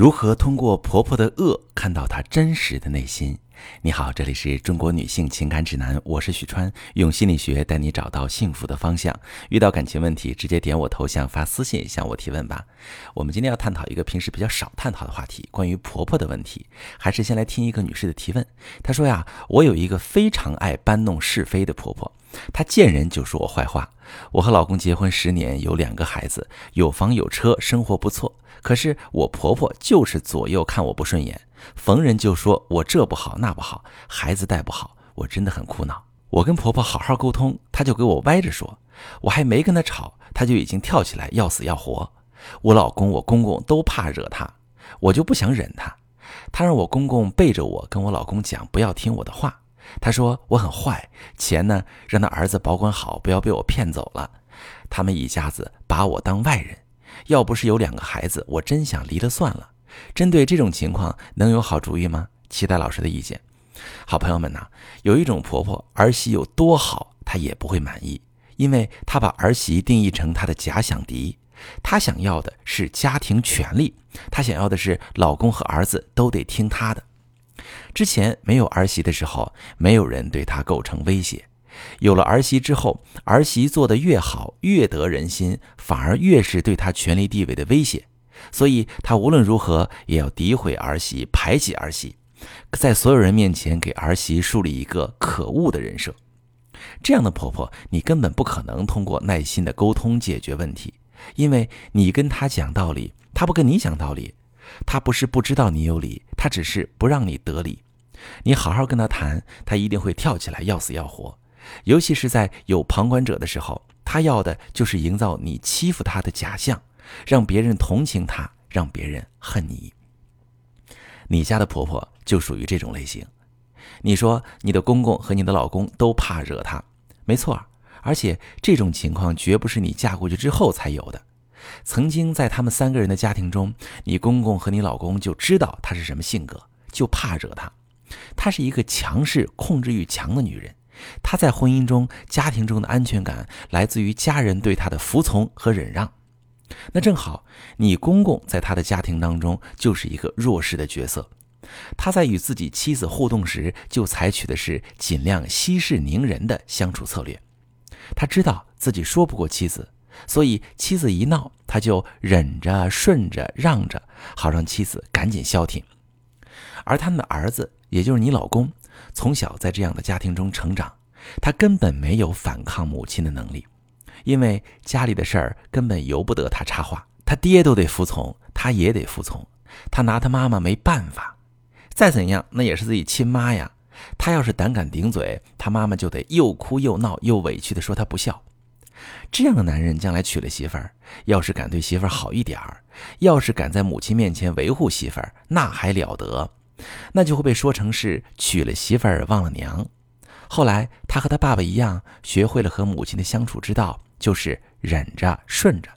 如何通过婆婆的恶看到她真实的内心？你好，这里是中国女性情感指南，我是许川，用心理学带你找到幸福的方向。遇到感情问题，直接点我头像发私信向我提问吧。我们今天要探讨一个平时比较少探讨的话题，关于婆婆的问题。还是先来听一个女士的提问。她说呀，我有一个非常爱搬弄是非的婆婆，她见人就说我坏话。我和老公结婚十年，有两个孩子，有房有车，生活不错。可是我婆婆就是左右看我不顺眼。逢人就说我这不好那不好，孩子带不好，我真的很苦恼。我跟婆婆好好沟通，她就给我歪着说，我还没跟她吵，她就已经跳起来要死要活。我老公、我公公都怕惹她，我就不想忍她。她让我公公背着我跟我老公讲，不要听我的话。她说我很坏，钱呢让他儿子保管好，不要被我骗走了。他们一家子把我当外人，要不是有两个孩子，我真想离了算了。针对这种情况，能有好主意吗？期待老师的意见。好朋友们呐，有一种婆婆儿媳有多好，她也不会满意，因为她把儿媳定义成她的假想敌。她想要的是家庭权利，她想要的是老公和儿子都得听她的。之前没有儿媳的时候，没有人对她构成威胁；有了儿媳之后，儿媳做得越好，越得人心，反而越是对她权力地位的威胁。所以，她无论如何也要诋毁儿媳，排挤儿媳，在所有人面前给儿媳树立一个可恶的人设。这样的婆婆，你根本不可能通过耐心的沟通解决问题，因为你跟她讲道理，她不跟你讲道理。她不是不知道你有理，她只是不让你得理。你好好跟她谈，她一定会跳起来要死要活。尤其是在有旁观者的时候，她要的就是营造你欺负她的假象。让别人同情她，让别人恨你。你家的婆婆就属于这种类型。你说你的公公和你的老公都怕惹她，没错。而且这种情况绝不是你嫁过去之后才有的。曾经在他们三个人的家庭中，你公公和你老公就知道她是什么性格，就怕惹她。她是一个强势、控制欲强的女人。她在婚姻中、家庭中的安全感来自于家人对她的服从和忍让。那正好，你公公在他的家庭当中就是一个弱势的角色，他在与自己妻子互动时，就采取的是尽量息事宁人的相处策略。他知道自己说不过妻子，所以妻子一闹，他就忍着、顺着、让着，好让妻子赶紧消停。而他们的儿子，也就是你老公，从小在这样的家庭中成长，他根本没有反抗母亲的能力。因为家里的事儿根本由不得他插话，他爹都得服从，他也得服从，他拿他妈妈没办法。再怎样，那也是自己亲妈呀。他要是胆敢顶嘴，他妈妈就得又哭又闹又委屈的说他不孝。这样的男人将来娶了媳妇儿，要是敢对媳妇儿好一点儿，要是敢在母亲面前维护媳妇儿，那还了得？那就会被说成是娶了媳妇儿忘了娘。后来他和他爸爸一样，学会了和母亲的相处之道。就是忍着顺着。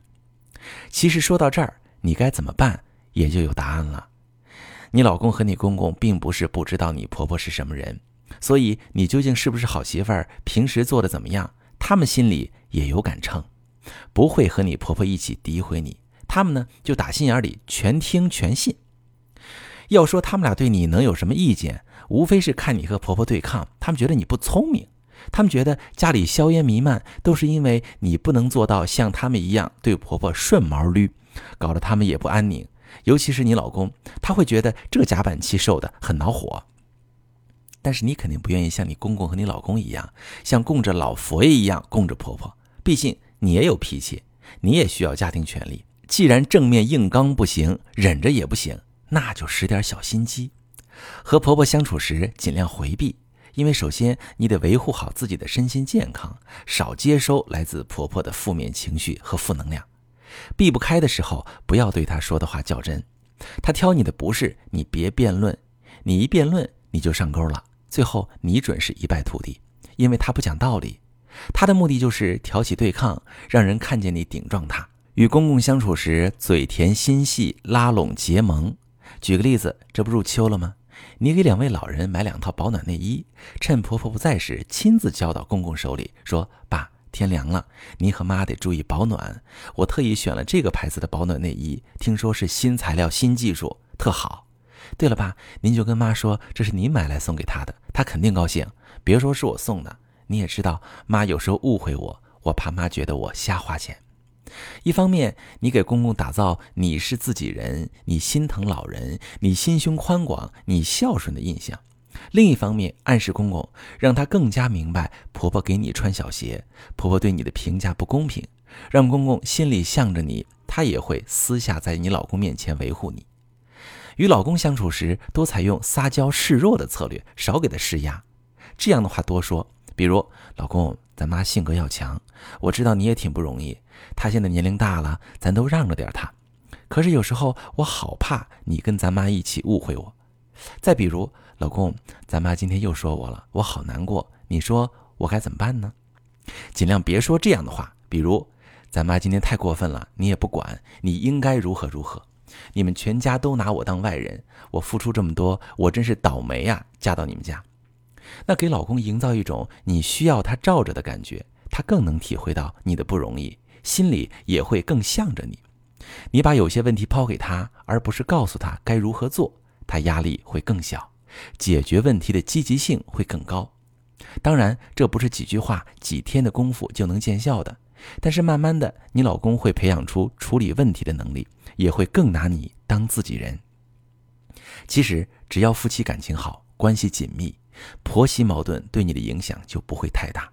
其实说到这儿，你该怎么办也就有答案了。你老公和你公公并不是不知道你婆婆是什么人，所以你究竟是不是好媳妇儿，平时做的怎么样，他们心里也有杆秤，不会和你婆婆一起诋毁你。他们呢，就打心眼里全听全信。要说他们俩对你能有什么意见，无非是看你和婆婆对抗，他们觉得你不聪明。他们觉得家里硝烟弥漫，都是因为你不能做到像他们一样对婆婆顺毛捋，搞得他们也不安宁。尤其是你老公，他会觉得这夹板气受的很恼火。但是你肯定不愿意像你公公和你老公一样，像供着老佛爷一样供着婆婆。毕竟你也有脾气，你也需要家庭权利。既然正面硬刚不行，忍着也不行，那就使点小心机。和婆婆相处时，尽量回避。因为首先你得维护好自己的身心健康，少接收来自婆婆的负面情绪和负能量。避不开的时候，不要对她说的话较真。她挑你的不是，你别辩论。你一辩论，你就上钩了，最后你准是一败涂地。因为他不讲道理，他的目的就是挑起对抗，让人看见你顶撞他。与公公相处时，嘴甜心细，拉拢结盟。举个例子，这不入秋了吗？你给两位老人买两套保暖内衣，趁婆婆不在时亲自交到公公手里，说：“爸，天凉了，您和妈得注意保暖。我特意选了这个牌子的保暖内衣，听说是新材料、新技术，特好。对了吧？您就跟妈说这是你买来送给她的，她肯定高兴。别说是我送的，你也知道，妈有时候误会我，我怕妈觉得我瞎花钱。一方面，你给公公打造你是自己人，你心疼老人，你心胸宽广，你孝顺的印象；另一方面，暗示公公，让他更加明白婆婆给你穿小鞋，婆婆对你的评价不公平，让公公心里向着你，他也会私下在你老公面前维护你。与老公相处时，多采用撒娇示弱的策略，少给他施压。这样的话多说，比如老公，咱妈性格要强，我知道你也挺不容易。她现在年龄大了，咱都让着点她。可是有时候我好怕你跟咱妈一起误会我。再比如，老公，咱妈今天又说我了，我好难过。你说我该怎么办呢？尽量别说这样的话，比如，咱妈今天太过分了，你也不管，你应该如何如何。你们全家都拿我当外人，我付出这么多，我真是倒霉呀！嫁到你们家，那给老公营造一种你需要他罩着的感觉，他更能体会到你的不容易，心里也会更向着你。你把有些问题抛给他，而不是告诉他该如何做，他压力会更小，解决问题的积极性会更高。当然，这不是几句话、几天的功夫就能见效的。但是慢慢的，你老公会培养出处理问题的能力，也会更拿你当自己人。其实只要夫妻感情好，关系紧密，婆媳矛盾对你的影响就不会太大。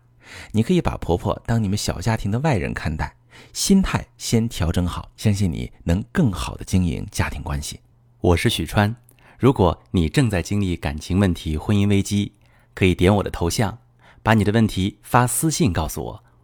你可以把婆婆当你们小家庭的外人看待，心态先调整好，相信你能更好的经营家庭关系。我是许川，如果你正在经历感情问题、婚姻危机，可以点我的头像，把你的问题发私信告诉我。